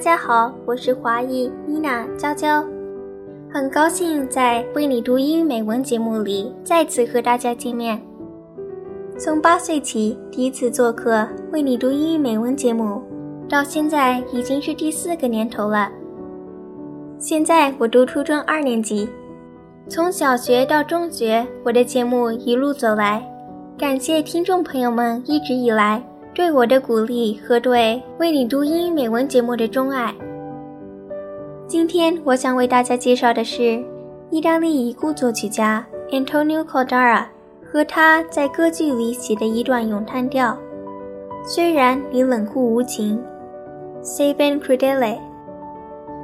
大家好，我是华裔妮娜娇娇，很高兴在为你读英语美文节目里再次和大家见面。从八岁起第一次做客为你读英语美文节目，到现在已经是第四个年头了。现在我读初中二年级，从小学到中学，我的节目一路走来，感谢听众朋友们一直以来。对我的鼓励和对为你读英语美文节目的钟爱。今天我想为大家介绍的是意大利已故作曲家 Antonio Caldara 和他在歌剧里写的一段咏叹调。虽然你冷酷无情，Se ben crudele。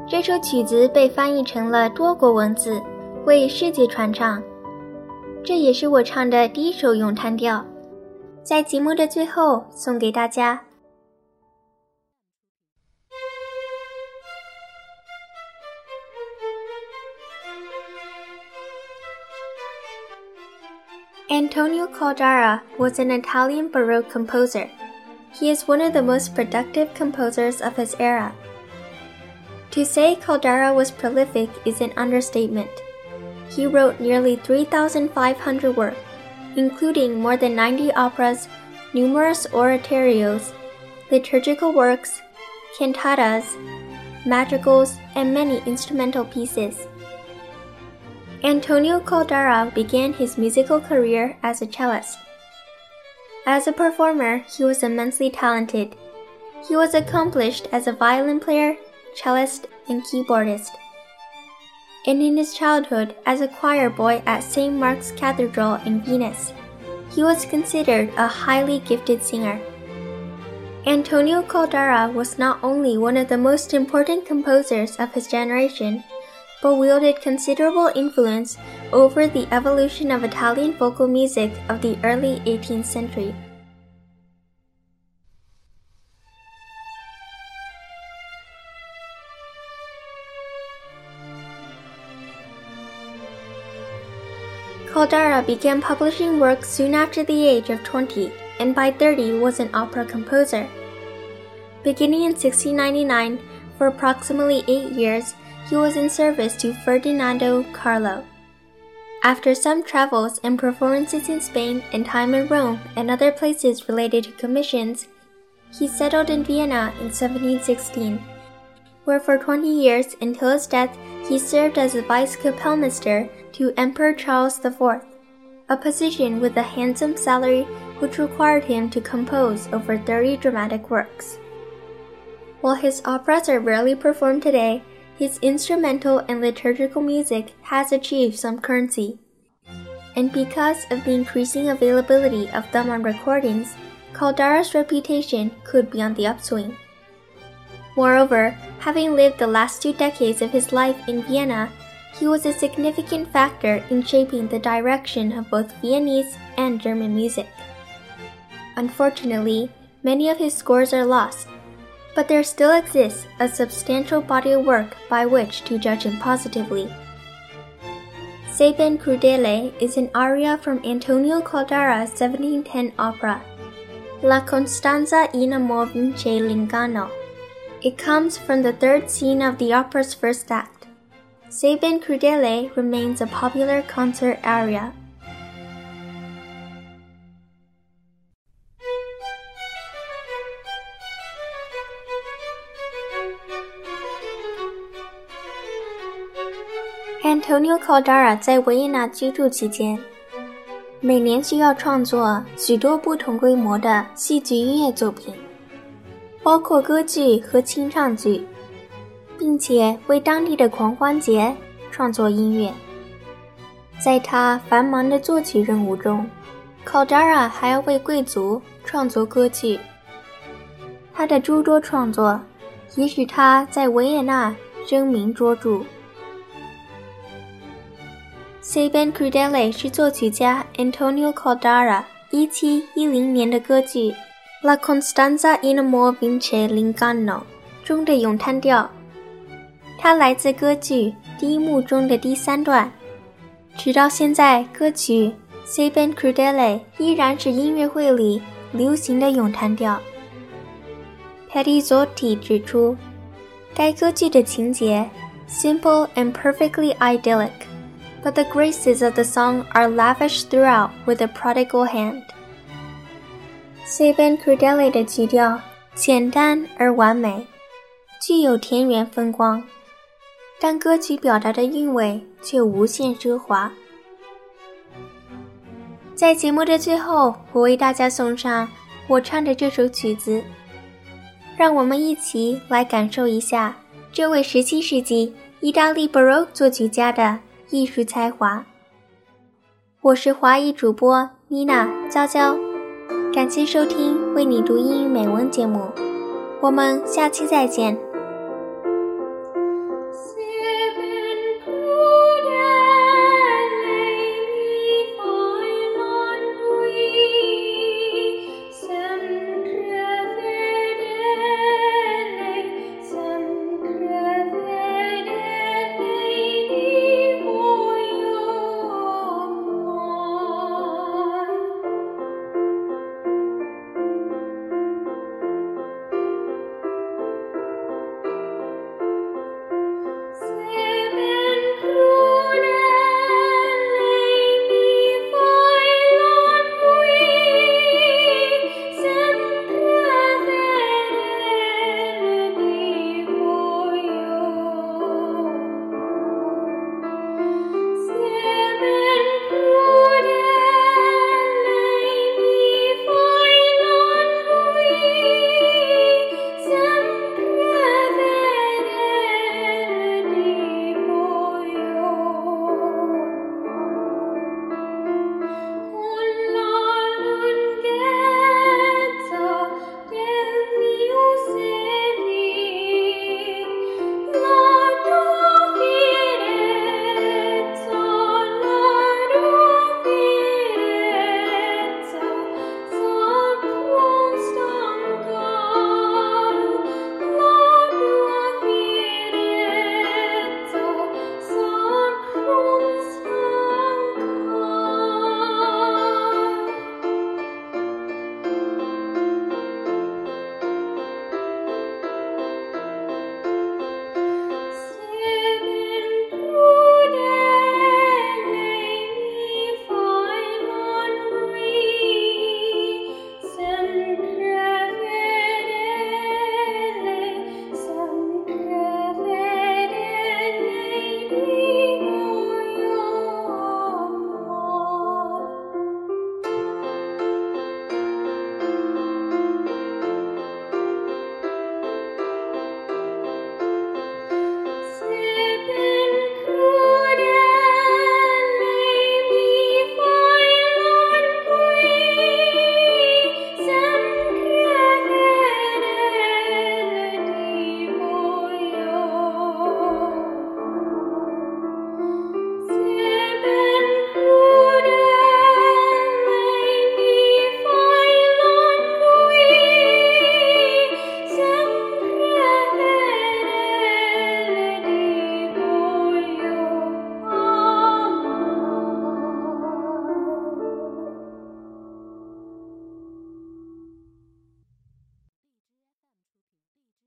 这首曲子被翻译成了多国文字，为世界传唱。这也是我唱的第一首咏叹调。在节目的最后送给大家。Antonio Caldara was an Italian Baroque composer. He is one of the most productive composers of his era. To say Caldara was prolific is an understatement. He wrote nearly 3,500 works including more than 90 operas, numerous oratorios, liturgical works, cantatas, madrigals, and many instrumental pieces. Antonio Caldara began his musical career as a cellist. As a performer, he was immensely talented. He was accomplished as a violin player, cellist, and keyboardist and in his childhood as a choir boy at St. Mark's Cathedral in Venice. He was considered a highly gifted singer. Antonio Caldara was not only one of the most important composers of his generation, but wielded considerable influence over the evolution of Italian vocal music of the early 18th century. Caldara began publishing works soon after the age of 20 and by 30 was an opera composer. Beginning in 1699, for approximately eight years, he was in service to Ferdinando Carlo. After some travels and performances in Spain and time in Rome and other places related to commissions, he settled in Vienna in 1716, where for 20 years until his death he served as a vice kapellmeister to Emperor Charles IV, a position with a handsome salary which required him to compose over 30 dramatic works. While his operas are rarely performed today, his instrumental and liturgical music has achieved some currency. And because of the increasing availability of them on recordings, Caldara's reputation could be on the upswing. Moreover, having lived the last two decades of his life in Vienna, he was a significant factor in shaping the direction of both Viennese and German music. Unfortunately, many of his scores are lost, but there still exists a substantial body of work by which to judge him positively. Sebben crudele is an aria from Antonio Caldara's 1710 opera, La Costanza in amor vince l'inganno. It comes from the third scene of the opera's first act. Sebben Crudele remains a popular concert aria. Antonio Caldara 在维也纳居住期间，每年需要创作许多不同规模的戏剧音乐作品，包括歌剧和清唱剧。并且为当地的狂欢节创作音乐。在他繁忙的作曲任务中，Caldara 还要为贵族创作歌剧。他的诸多创作也使他在维也纳声名卓著。Se ben crudele 是作曲家 Antonio Caldara 1710年的歌剧《La Costanza in amor vince l'ingano》中的咏叹调。它来自歌剧第一幕中的第三段，直到现在，歌曲《Se ben crudele》依然是音乐会里流行的咏叹调。Petty Zotti 指出，该歌剧的情节 simple and perfectly idyllic, but the graces of the song are lavished throughout with a prodigal hand. s a b a n Crudele 的曲调简单而完美，具有田园风光，但歌曲表达的韵味却无限奢华。在节目的最后，我为大家送上我唱的这首曲子，让我们一起来感受一下这位17世纪意大利 Baroque 作曲家的艺术才华。我是华裔主播妮娜娇娇，感谢收听为你读英语美文节目，我们下期再见。